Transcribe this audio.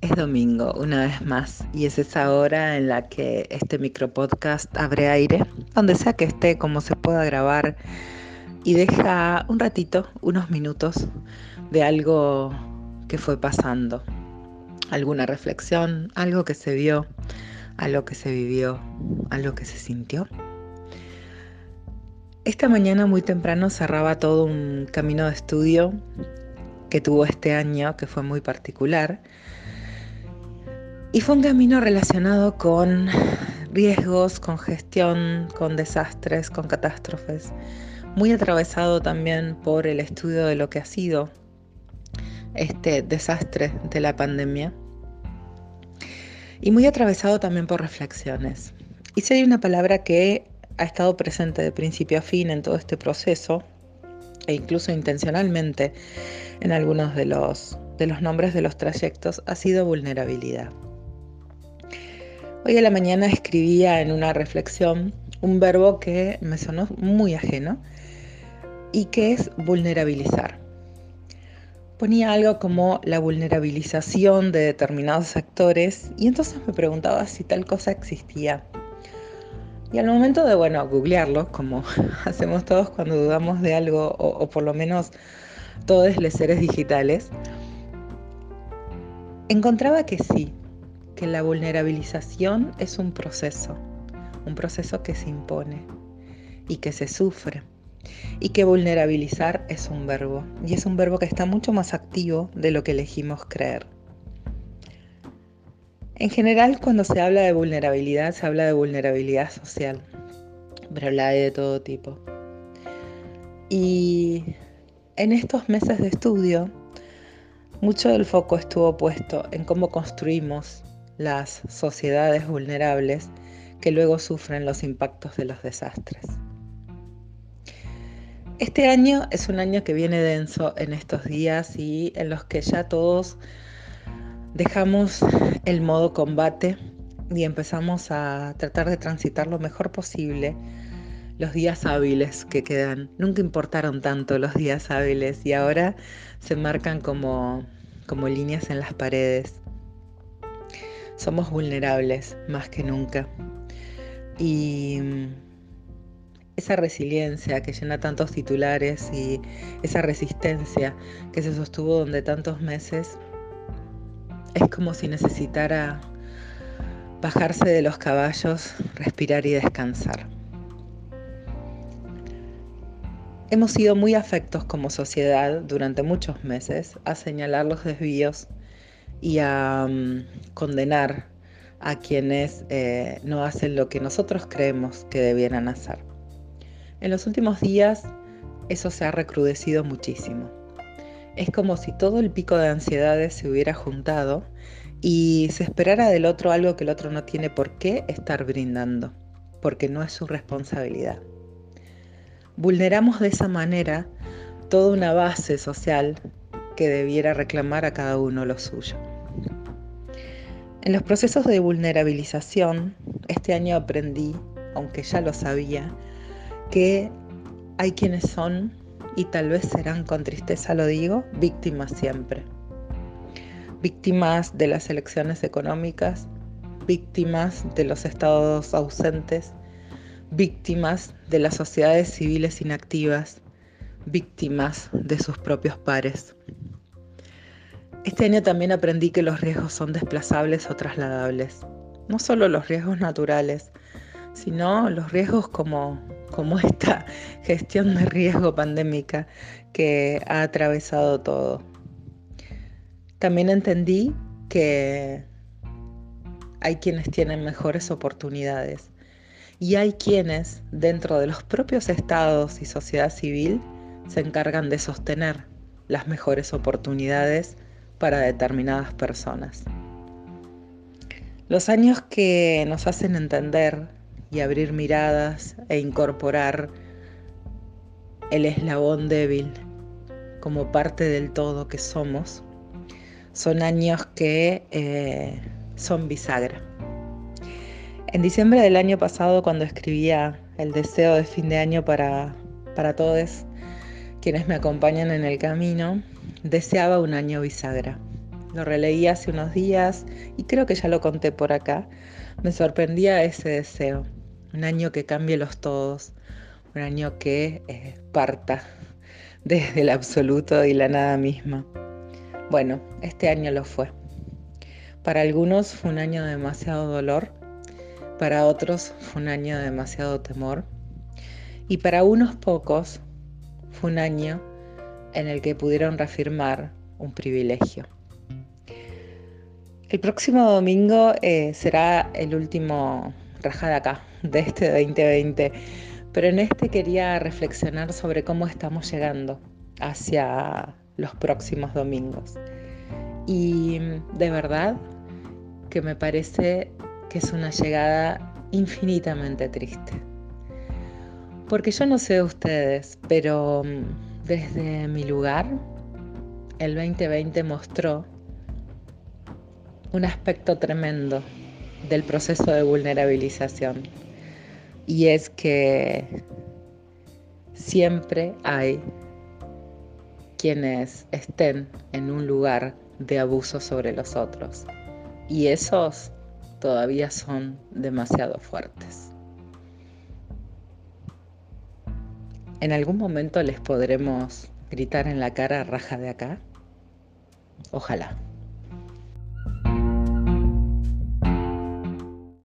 Es domingo, una vez más, y es esa hora en la que este micropodcast abre aire, donde sea que esté, como se pueda grabar, y deja un ratito, unos minutos, de algo que fue pasando, alguna reflexión, algo que se vio, algo que se vivió, algo que se sintió. Esta mañana muy temprano cerraba todo un camino de estudio que tuvo este año, que fue muy particular. Y fue un camino relacionado con riesgos, con gestión, con desastres, con catástrofes, muy atravesado también por el estudio de lo que ha sido este desastre de la pandemia y muy atravesado también por reflexiones. Y si hay una palabra que ha estado presente de principio a fin en todo este proceso, e incluso intencionalmente en algunos de los, de los nombres de los trayectos, ha sido vulnerabilidad. Hoy a la mañana escribía en una reflexión un verbo que me sonó muy ajeno y que es vulnerabilizar. Ponía algo como la vulnerabilización de determinados actores y entonces me preguntaba si tal cosa existía. Y al momento de, bueno, googlearlo, como hacemos todos cuando dudamos de algo, o, por lo menos todos los seres digitales, encontraba que sí, que la vulnerabilización es un proceso, un proceso que se impone y que se sufre. Y que vulnerabilizar es un verbo, y es un verbo que está mucho más activo de lo que elegimos creer. En general, cuando se habla de vulnerabilidad, se habla de vulnerabilidad social, pero la hay de todo tipo. Y en estos meses de estudio, mucho del foco estuvo puesto en cómo construimos las sociedades vulnerables que luego sufren los impactos de los desastres. Este año es un año que viene denso en estos días y en los que ya todos dejamos el modo combate y empezamos a tratar de transitar lo mejor posible los días hábiles que quedan. Nunca importaron tanto los días hábiles y ahora se marcan como, como líneas en las paredes. Somos vulnerables más que nunca. Y esa resiliencia que llena tantos titulares y esa resistencia que se sostuvo durante tantos meses es como si necesitara bajarse de los caballos, respirar y descansar. Hemos sido muy afectos como sociedad durante muchos meses a señalar los desvíos y a mm, condenar a quienes eh, no hacen lo que nosotros creemos que debieran hacer. En los últimos días eso se ha recrudecido muchísimo. Es como si todo el pico de ansiedades se hubiera juntado y se esperara del otro algo que el otro no tiene por qué estar brindando, porque no es su responsabilidad. Vulneramos de esa manera toda una base social que debiera reclamar a cada uno lo suyo. En los procesos de vulnerabilización, este año aprendí, aunque ya lo sabía, que hay quienes son y tal vez serán, con tristeza lo digo, víctimas siempre. Víctimas de las elecciones económicas, víctimas de los estados ausentes, víctimas de las sociedades civiles inactivas, víctimas de sus propios pares. Este año también aprendí que los riesgos son desplazables o trasladables. No solo los riesgos naturales, sino los riesgos como como esta gestión de riesgo pandémica que ha atravesado todo. También entendí que hay quienes tienen mejores oportunidades y hay quienes dentro de los propios estados y sociedad civil se encargan de sostener las mejores oportunidades para determinadas personas. Los años que nos hacen entender y abrir miradas e incorporar el eslabón débil como parte del todo que somos, son años que eh, son bisagra. En diciembre del año pasado, cuando escribía el deseo de fin de año para, para todos quienes me acompañan en el camino, deseaba un año bisagra. lo releí hace unos días y creo que ya lo conté por acá. Me sorprendía ese deseo. Un año que cambie los todos. Un año que eh, parta desde el absoluto y la nada misma. Bueno, este año lo fue. Para algunos fue un año de demasiado dolor, para otros fue un año de demasiado temor y para unos pocos fue un año en el que pudieron reafirmar un privilegio. El próximo domingo eh, será el último rajada acá de este 2020, pero en este quería reflexionar sobre cómo estamos llegando hacia los próximos domingos. Y de verdad que me parece que es una llegada infinitamente triste. Porque yo no sé ustedes, pero mm, desde mi lugar, el 2020 mostró un aspecto tremendo del proceso de vulnerabilización. Y es que siempre hay quienes estén en un lugar de abuso sobre los otros. Y esos todavía son demasiado fuertes. ¿En algún momento les podremos gritar en la cara raja de acá? Ojalá.